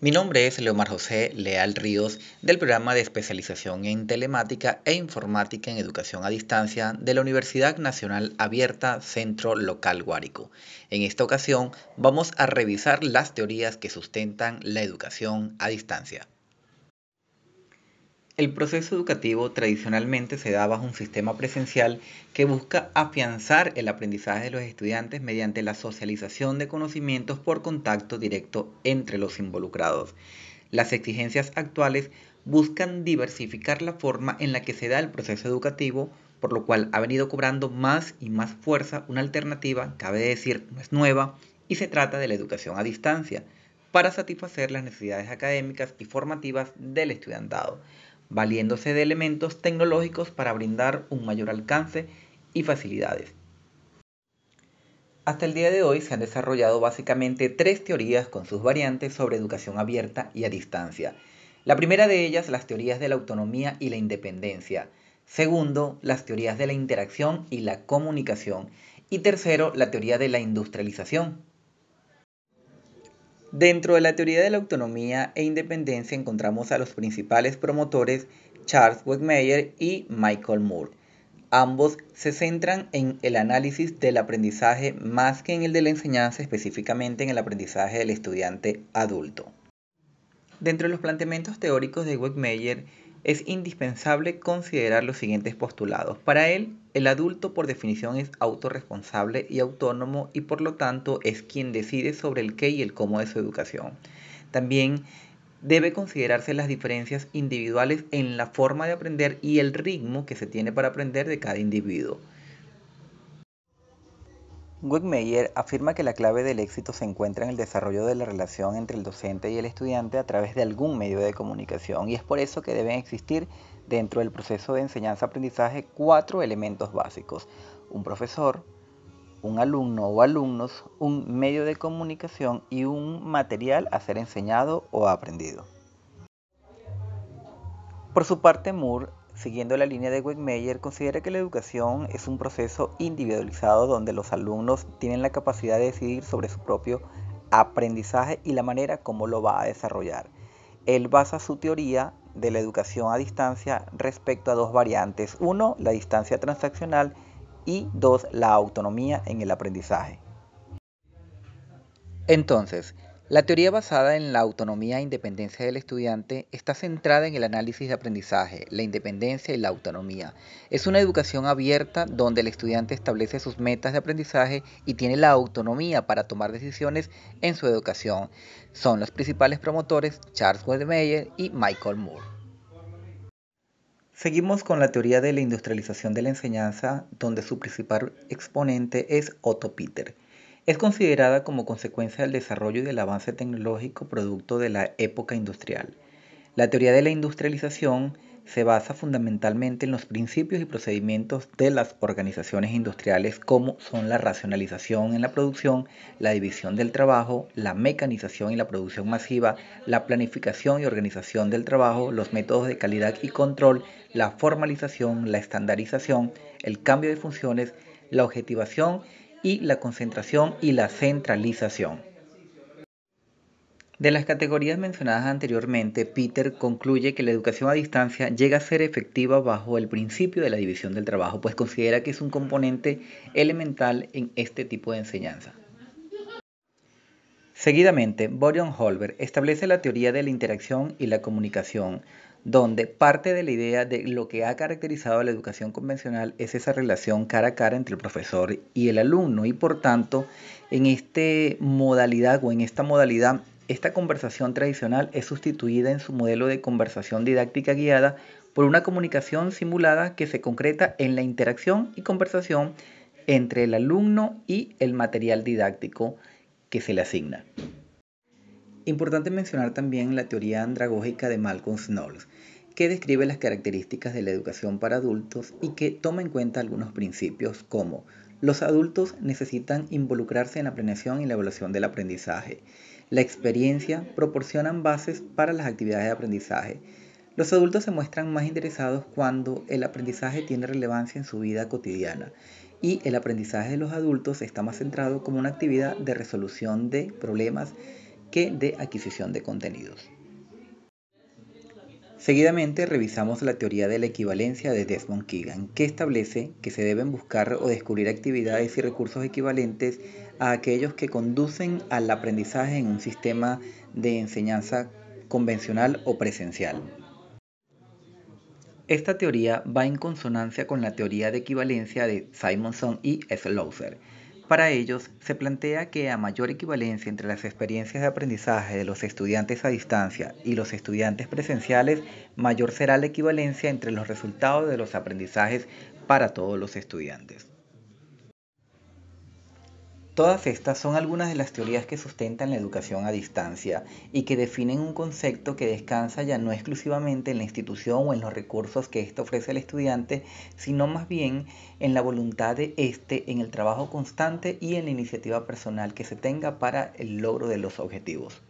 Mi nombre es Leomar José Leal Ríos del programa de especialización en telemática e informática en educación a distancia de la Universidad Nacional Abierta Centro Local Guárico. En esta ocasión vamos a revisar las teorías que sustentan la educación a distancia. El proceso educativo tradicionalmente se da bajo un sistema presencial que busca afianzar el aprendizaje de los estudiantes mediante la socialización de conocimientos por contacto directo entre los involucrados. Las exigencias actuales buscan diversificar la forma en la que se da el proceso educativo, por lo cual ha venido cobrando más y más fuerza una alternativa, cabe decir, no es nueva, y se trata de la educación a distancia, para satisfacer las necesidades académicas y formativas del estudiantado valiéndose de elementos tecnológicos para brindar un mayor alcance y facilidades. Hasta el día de hoy se han desarrollado básicamente tres teorías con sus variantes sobre educación abierta y a distancia. La primera de ellas, las teorías de la autonomía y la independencia. Segundo, las teorías de la interacción y la comunicación. Y tercero, la teoría de la industrialización. Dentro de la teoría de la autonomía e independencia encontramos a los principales promotores Charles Wegmeyer y Michael Moore. Ambos se centran en el análisis del aprendizaje más que en el de la enseñanza, específicamente en el aprendizaje del estudiante adulto. Dentro de los planteamientos teóricos de Wegmeyer es indispensable considerar los siguientes postulados. Para él, el adulto por definición es autorresponsable y autónomo y por lo tanto es quien decide sobre el qué y el cómo de su educación. También debe considerarse las diferencias individuales en la forma de aprender y el ritmo que se tiene para aprender de cada individuo. Wegmeyer afirma que la clave del éxito se encuentra en el desarrollo de la relación entre el docente y el estudiante a través de algún medio de comunicación y es por eso que deben existir dentro del proceso de enseñanza-aprendizaje cuatro elementos básicos. Un profesor, un alumno o alumnos, un medio de comunicación y un material a ser enseñado o aprendido. Por su parte, Moore Siguiendo la línea de Wegmeyer, considera que la educación es un proceso individualizado donde los alumnos tienen la capacidad de decidir sobre su propio aprendizaje y la manera como lo va a desarrollar. Él basa su teoría de la educación a distancia respecto a dos variantes. Uno, la distancia transaccional y dos, la autonomía en el aprendizaje. Entonces, la teoría basada en la autonomía e independencia del estudiante está centrada en el análisis de aprendizaje, la independencia y la autonomía. Es una educación abierta donde el estudiante establece sus metas de aprendizaje y tiene la autonomía para tomar decisiones en su educación. Son los principales promotores Charles Wedemeyer y Michael Moore. Seguimos con la teoría de la industrialización de la enseñanza, donde su principal exponente es Otto Peter. Es considerada como consecuencia del desarrollo y del avance tecnológico producto de la época industrial. La teoría de la industrialización se basa fundamentalmente en los principios y procedimientos de las organizaciones industriales como son la racionalización en la producción, la división del trabajo, la mecanización y la producción masiva, la planificación y organización del trabajo, los métodos de calidad y control, la formalización, la estandarización, el cambio de funciones, la objetivación y la concentración y la centralización. De las categorías mencionadas anteriormente, Peter concluye que la educación a distancia llega a ser efectiva bajo el principio de la división del trabajo, pues considera que es un componente elemental en este tipo de enseñanza. Seguidamente, Borion Holber establece la teoría de la interacción y la comunicación, donde parte de la idea de lo que ha caracterizado la educación convencional es esa relación cara a cara entre el profesor y el alumno y por tanto en esta modalidad o en esta modalidad esta conversación tradicional es sustituida en su modelo de conversación didáctica guiada por una comunicación simulada que se concreta en la interacción y conversación entre el alumno y el material didáctico que se le asigna. Importante mencionar también la teoría andragógica de Malcolm Knowles, que describe las características de la educación para adultos y que toma en cuenta algunos principios como los adultos necesitan involucrarse en la planeación y la evaluación del aprendizaje. La experiencia proporcionan bases para las actividades de aprendizaje. Los adultos se muestran más interesados cuando el aprendizaje tiene relevancia en su vida cotidiana y el aprendizaje de los adultos está más centrado como una actividad de resolución de problemas que de adquisición de contenidos. Seguidamente revisamos la teoría de la equivalencia de Desmond Keegan, que establece que se deben buscar o descubrir actividades y recursos equivalentes a aquellos que conducen al aprendizaje en un sistema de enseñanza convencional o presencial. Esta teoría va en consonancia con la teoría de equivalencia de Simonson y Slaughter, para ellos, se plantea que a mayor equivalencia entre las experiencias de aprendizaje de los estudiantes a distancia y los estudiantes presenciales, mayor será la equivalencia entre los resultados de los aprendizajes para todos los estudiantes. Todas estas son algunas de las teorías que sustentan la educación a distancia y que definen un concepto que descansa ya no exclusivamente en la institución o en los recursos que éste ofrece al estudiante, sino más bien en la voluntad de éste, en el trabajo constante y en la iniciativa personal que se tenga para el logro de los objetivos.